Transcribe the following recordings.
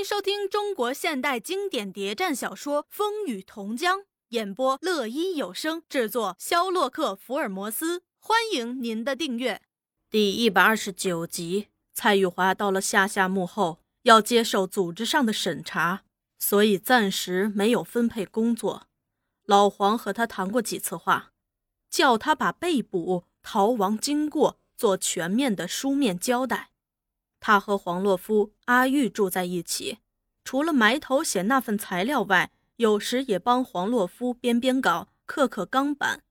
迎收听中国现代经典谍战小说《风雨同江》，演播乐一有声，制作肖洛克福尔摩斯。欢迎您的订阅。第一百二十九集，蔡玉华到了下夏幕后，要接受组织上的审查，所以暂时没有分配工作。老黄和他谈过几次话，叫他把被捕、逃亡经过做全面的书面交代。他和黄洛夫、阿玉住在一起，除了埋头写那份材料外，有时也帮黄洛夫编编稿、刻刻钢板。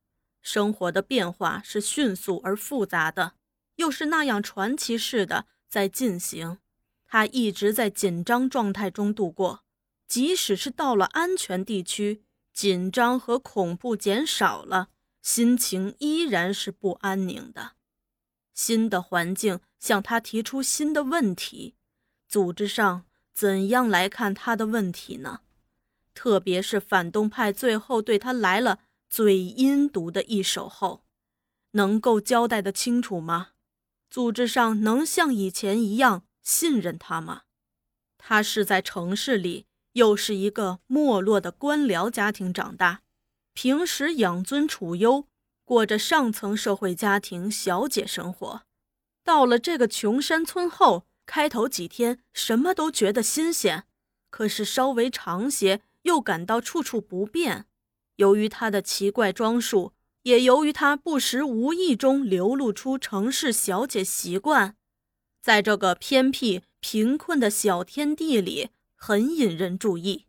生活的变化是迅速而复杂的，又是那样传奇式的在进行。他一直在紧张状态中度过，即使是到了安全地区，紧张和恐怖减少了，心情依然是不安宁的。新的环境向他提出新的问题，组织上怎样来看他的问题呢？特别是反动派最后对他来了最阴毒的一手后，能够交代的清楚吗？组织上能像以前一样信任他吗？他是在城市里，又是一个没落的官僚家庭长大，平时养尊处优。过着上层社会家庭小姐生活，到了这个穷山村后，开头几天什么都觉得新鲜，可是稍微长些又感到处处不便。由于他的奇怪装束，也由于他不时无意中流露出城市小姐习惯，在这个偏僻贫困的小天地里，很引人注意。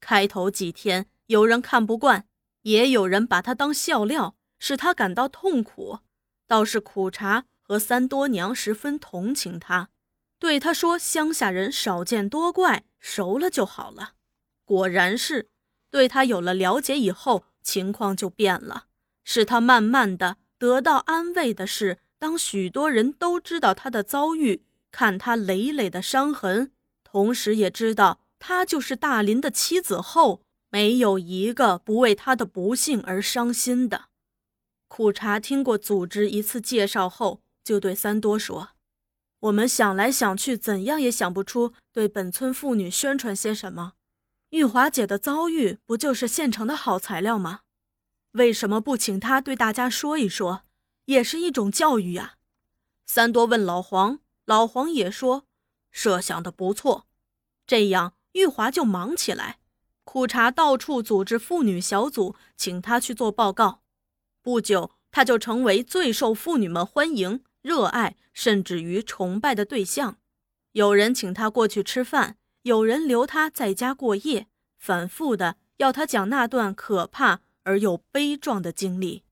开头几天有人看不惯，也有人把他当笑料。使他感到痛苦，倒是苦茶和三多娘十分同情他，对他说：“乡下人少见多怪，熟了就好了。”果然是，对他有了了解以后，情况就变了。使他慢慢的得到安慰的是，当许多人都知道他的遭遇，看他累累的伤痕，同时也知道他就是大林的妻子后，没有一个不为他的不幸而伤心的。苦茶听过组织一次介绍后，就对三多说：“我们想来想去，怎样也想不出对本村妇女宣传些什么。玉华姐的遭遇不就是现成的好材料吗？为什么不请她对大家说一说，也是一种教育呀？”三多问老黄，老黄也说：“设想的不错。”这样，玉华就忙起来。苦茶到处组织妇女小组，请她去做报告。不久，他就成为最受妇女们欢迎、热爱，甚至于崇拜的对象。有人请他过去吃饭，有人留他在家过夜，反复的要他讲那段可怕而又悲壮的经历。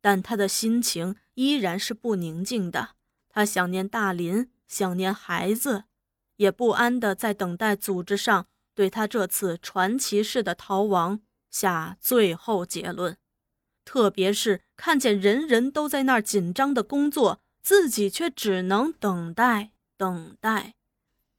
但他的心情依然是不宁静的。他想念大林，想念孩子，也不安的在等待组织上对他这次传奇式的逃亡下最后结论。特别是看见人人都在那儿紧张的工作，自己却只能等待、等待。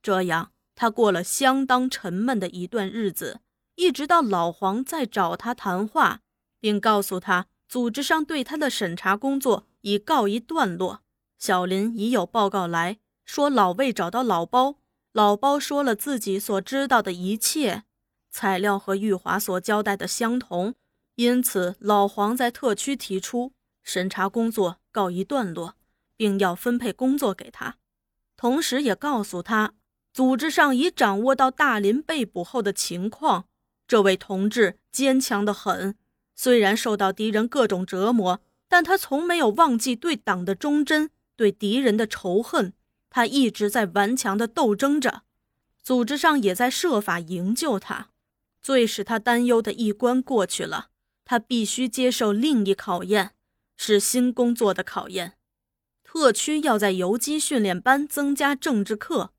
这样，他过了相当沉闷的一段日子，一直到老黄在找他谈话，并告诉他组织上对他的审查工作已告一段落。小林已有报告来说，老魏找到老包，老包说了自己所知道的一切，材料和玉华所交代的相同。因此，老黄在特区提出审查工作告一段落，并要分配工作给他，同时也告诉他，组织上已掌握到大林被捕后的情况。这位同志坚强的很，虽然受到敌人各种折磨，但他从没有忘记对党的忠贞，对敌人的仇恨。他一直在顽强地斗争着，组织上也在设法营救他。最使他担忧的一关过去了。他必须接受另一考验，是新工作的考验。特区要在游击训练班增加政治课，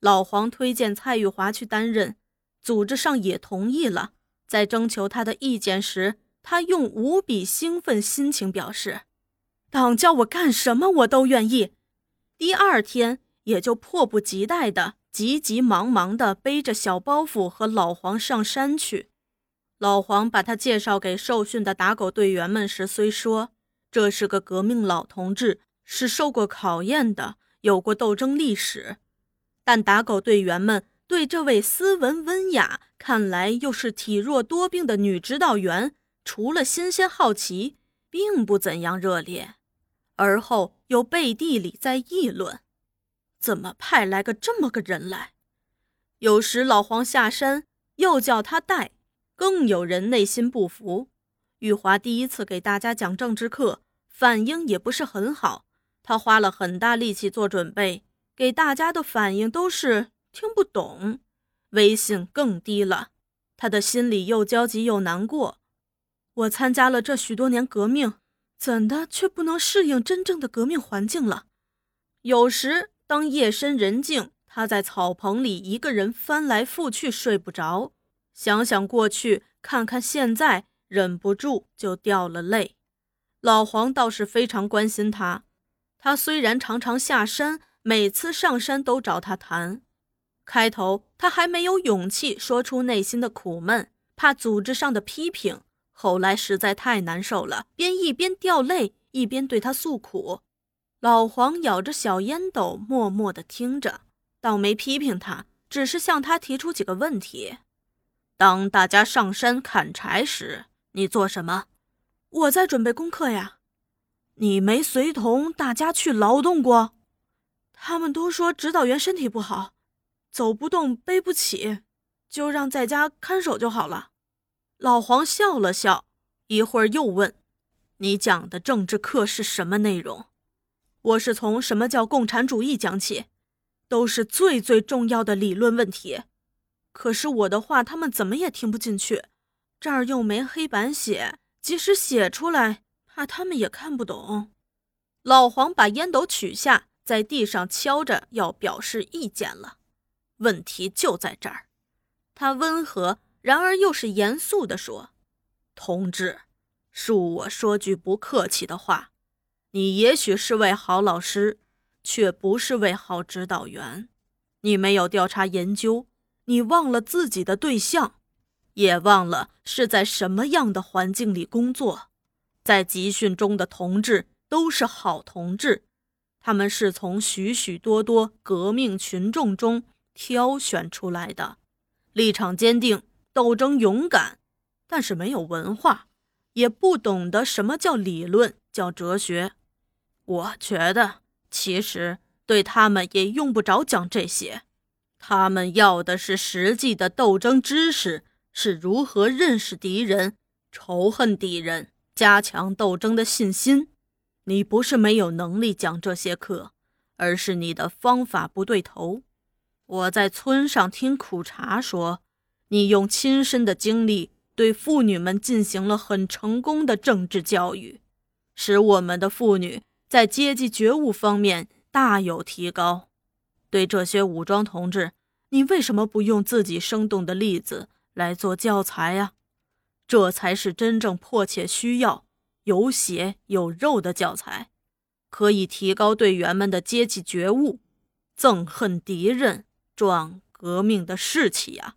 老黄推荐蔡玉华去担任，组织上也同意了。在征求他的意见时，他用无比兴奋心情表示：“党叫我干什么，我都愿意。”第二天，也就迫不及待的、急急忙忙的背着小包袱和老黄上山去。老黄把他介绍给受训的打狗队员们时，虽说这是个革命老同志，是受过考验的，有过斗争历史，但打狗队员们对这位斯文温雅、看来又是体弱多病的女指导员，除了新鲜好奇，并不怎样热烈。而后又背地里在议论：怎么派来个这么个人来？有时老黄下山又叫他带，更有人内心不服。玉华第一次给大家讲政治课，反应也不是很好。他花了很大力气做准备，给大家的反应都是听不懂，威信更低了。他的心里又焦急又难过。我参加了这许多年革命。怎的却不能适应真正的革命环境了？有时当夜深人静，他在草棚里一个人翻来覆去睡不着，想想过去，看看现在，忍不住就掉了泪。老黄倒是非常关心他，他虽然常常下山，每次上山都找他谈。开头他还没有勇气说出内心的苦闷，怕组织上的批评。后来实在太难受了，便一边掉泪，一边对他诉苦。老黄咬着小烟斗，默默地听着，倒没批评他，只是向他提出几个问题：当大家上山砍柴时，你做什么？我在准备功课呀。你没随同大家去劳动过？他们都说指导员身体不好，走不动，背不起，就让在家看守就好了。老黄笑了笑，一会儿又问：“你讲的政治课是什么内容？”我是从什么叫共产主义讲起，都是最最重要的理论问题。可是我的话他们怎么也听不进去，这儿又没黑板写，即使写出来，怕他们也看不懂。老黄把烟斗取下，在地上敲着，要表示意见了。问题就在这儿，他温和。然而又是严肃地说：“同志，恕我说句不客气的话，你也许是位好老师，却不是位好指导员。你没有调查研究，你忘了自己的对象，也忘了是在什么样的环境里工作。在集训中的同志都是好同志，他们是从许许多多革命群众中挑选出来的，立场坚定。”斗争勇敢，但是没有文化，也不懂得什么叫理论，叫哲学。我觉得，其实对他们也用不着讲这些，他们要的是实际的斗争知识，是如何认识敌人、仇恨敌人、加强斗争的信心。你不是没有能力讲这些课，而是你的方法不对头。我在村上听苦茶说。你用亲身的经历对妇女们进行了很成功的政治教育，使我们的妇女在阶级觉悟方面大有提高。对这些武装同志，你为什么不用自己生动的例子来做教材呀？这才是真正迫切需要、有血有肉的教材，可以提高队员们的阶级觉悟，憎恨敌人，壮革命的士气呀！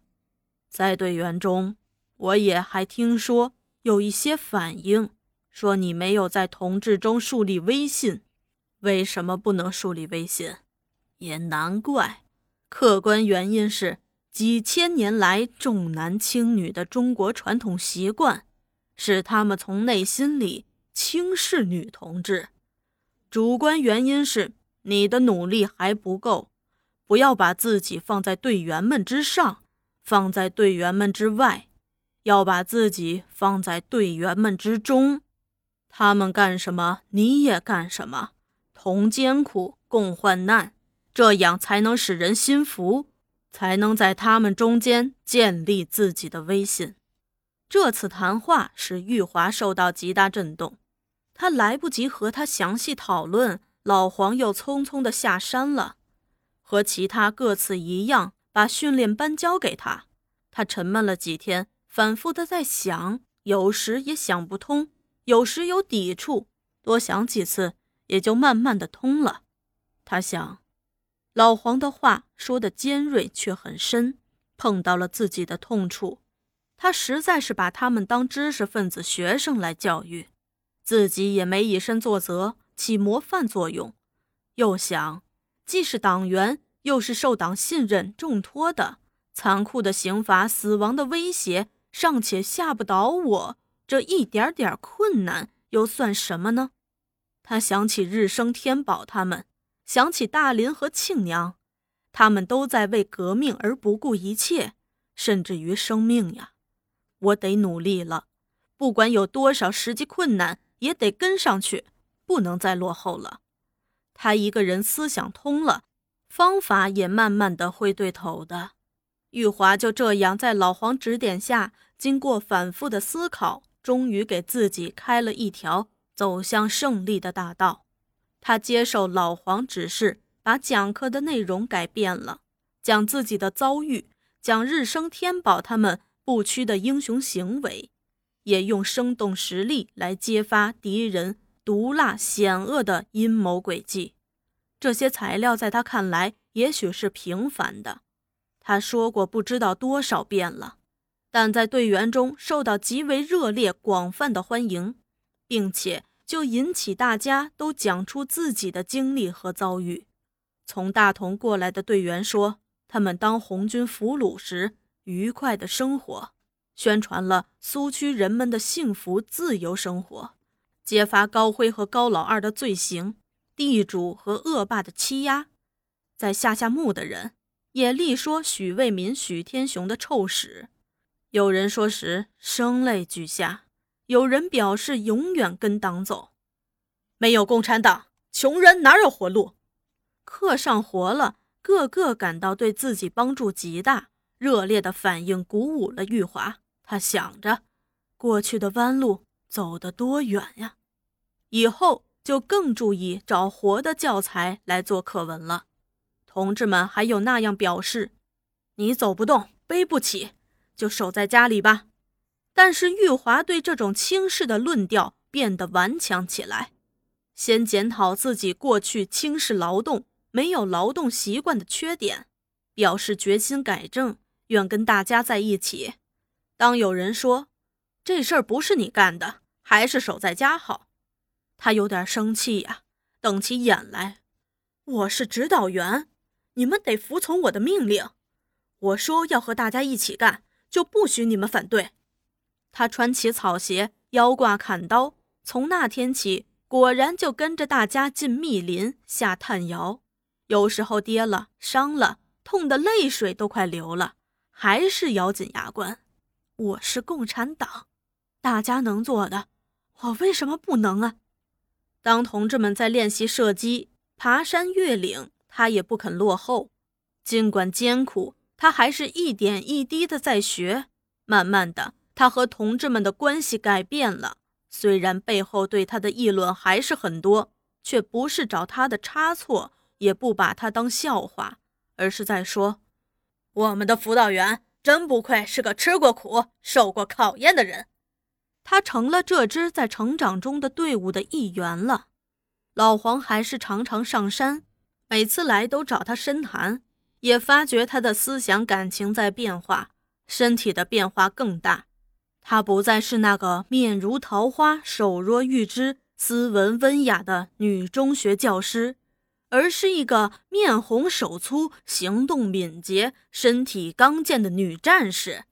在队员中，我也还听说有一些反映，说你没有在同志中树立威信。为什么不能树立威信？也难怪，客观原因是几千年来重男轻女的中国传统习惯，使他们从内心里轻视女同志。主观原因是你的努力还不够，不要把自己放在队员们之上。放在队员们之外，要把自己放在队员们之中。他们干什么，你也干什么，同艰苦，共患难，这样才能使人心服，才能在他们中间建立自己的威信。这次谈话使玉华受到极大震动，他来不及和他详细讨论，老黄又匆匆地下山了，和其他各次一样。把训练班交给他，他沉闷了几天，反复的在想，有时也想不通，有时有抵触，多想几次，也就慢慢的通了。他想，老黄的话说的尖锐却很深，碰到了自己的痛处。他实在是把他们当知识分子学生来教育，自己也没以身作则，起模范作用。又想，既是党员。又是受党信任重托的，残酷的刑罚、死亡的威胁尚且吓不倒我，这一点点困难又算什么呢？他想起日升天宝他们，想起大林和庆娘，他们都在为革命而不顾一切，甚至于生命呀！我得努力了，不管有多少实际困难，也得跟上去，不能再落后了。他一个人思想通了，方法也慢慢的会对头的。玉华就这样在老黄指点下，经过反复的思考，终于给自己开了一条。走向胜利的大道，他接受老黄指示，把讲课的内容改变了，讲自己的遭遇，讲日升天宝他们不屈的英雄行为，也用生动实例来揭发敌人毒辣险恶的阴谋诡计。这些材料在他看来也许是平凡的，他说过不知道多少遍了，但在队员中受到极为热烈、广泛的欢迎。并且就引起大家都讲出自己的经历和遭遇。从大同过来的队员说，他们当红军俘虏时愉快的生活，宣传了苏区人们的幸福自由生活，揭发高辉和高老二的罪行，地主和恶霸的欺压。在下下墓的人也力说许卫民、许天雄的臭史。有人说时声泪俱下。有人表示永远跟党走，没有共产党，穷人哪有活路？课上活了，个个感到对自己帮助极大，热烈的反应鼓舞了玉华。他想着，过去的弯路走得多远呀，以后就更注意找活的教材来做课文了。同志们还有那样表示：“你走不动，背不起，就守在家里吧。”但是玉华对这种轻视的论调变得顽强起来，先检讨自己过去轻视劳动、没有劳动习惯的缺点，表示决心改正，愿跟大家在一起。当有人说这事儿不是你干的，还是守在家好，他有点生气呀，瞪起眼来：“我是指导员，你们得服从我的命令。我说要和大家一起干，就不许你们反对。”他穿起草鞋，腰挂砍刀，从那天起，果然就跟着大家进密林下探窑。有时候跌了、伤了，痛得泪水都快流了，还是咬紧牙关。我是共产党，大家能做的，我为什么不能啊？当同志们在练习射击、爬山越岭，他也不肯落后。尽管艰苦，他还是一点一滴的在学，慢慢的。他和同志们的关系改变了，虽然背后对他的议论还是很多，却不是找他的差错，也不把他当笑话，而是在说：“我们的辅导员真不愧是个吃过苦、受过考验的人。”他成了这支在成长中的队伍的一员了。老黄还是常常上山，每次来都找他深谈，也发觉他的思想感情在变化，身体的变化更大。她不再是那个面如桃花、手若玉枝、斯文温雅的女中学教师，而是一个面红手粗、行动敏捷、身体刚健的女战士。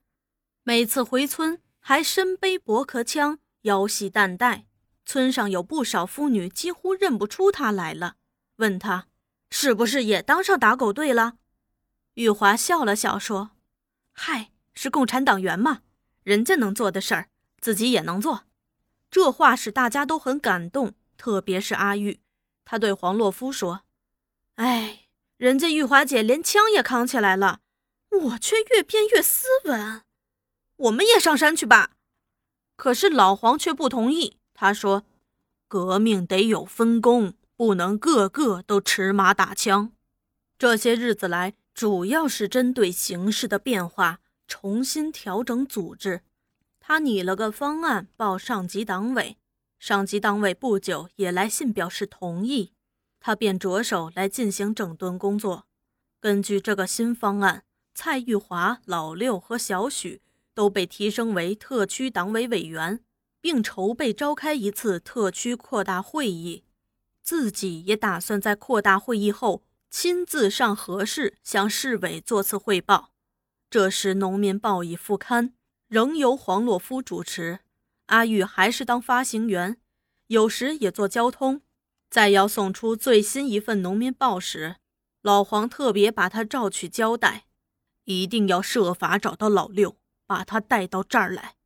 每次回村，还身背驳壳枪，腰系弹带。村上有不少妇女几乎认不出她来了，问她是不是也当上打狗队了。玉华笑了笑说：“嗨，是共产党员嘛。”人家能做的事儿，自己也能做。这话使大家都很感动，特别是阿玉。他对黄洛夫说：“哎，人家玉华姐连枪也扛起来了，我却越变越斯文。我们也上山去吧。”可是老黄却不同意。他说：“革命得有分工，不能个个都持马打枪。这些日子来，主要是针对形势的变化。”重新调整组织，他拟了个方案报上级党委，上级党委不久也来信表示同意，他便着手来进行整顿工作。根据这个新方案，蔡玉华、老六和小许都被提升为特区党委委员，并筹备召开一次特区扩大会议，自己也打算在扩大会议后亲自上河市向市委做次汇报。这时，《农民报》已复刊，仍由黄洛夫主持。阿玉还是当发行员，有时也做交通。在要送出最新一份《农民报》时，老黄特别把他召去交代，一定要设法找到老六，把他带到这儿来。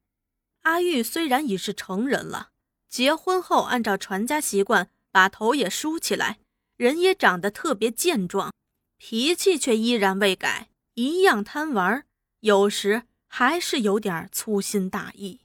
阿玉虽然已是成人了，结婚后按照传家习惯，把头也梳起来，人也长得特别健壮，脾气却依然未改，一样贪玩，有时还是有点粗心大意。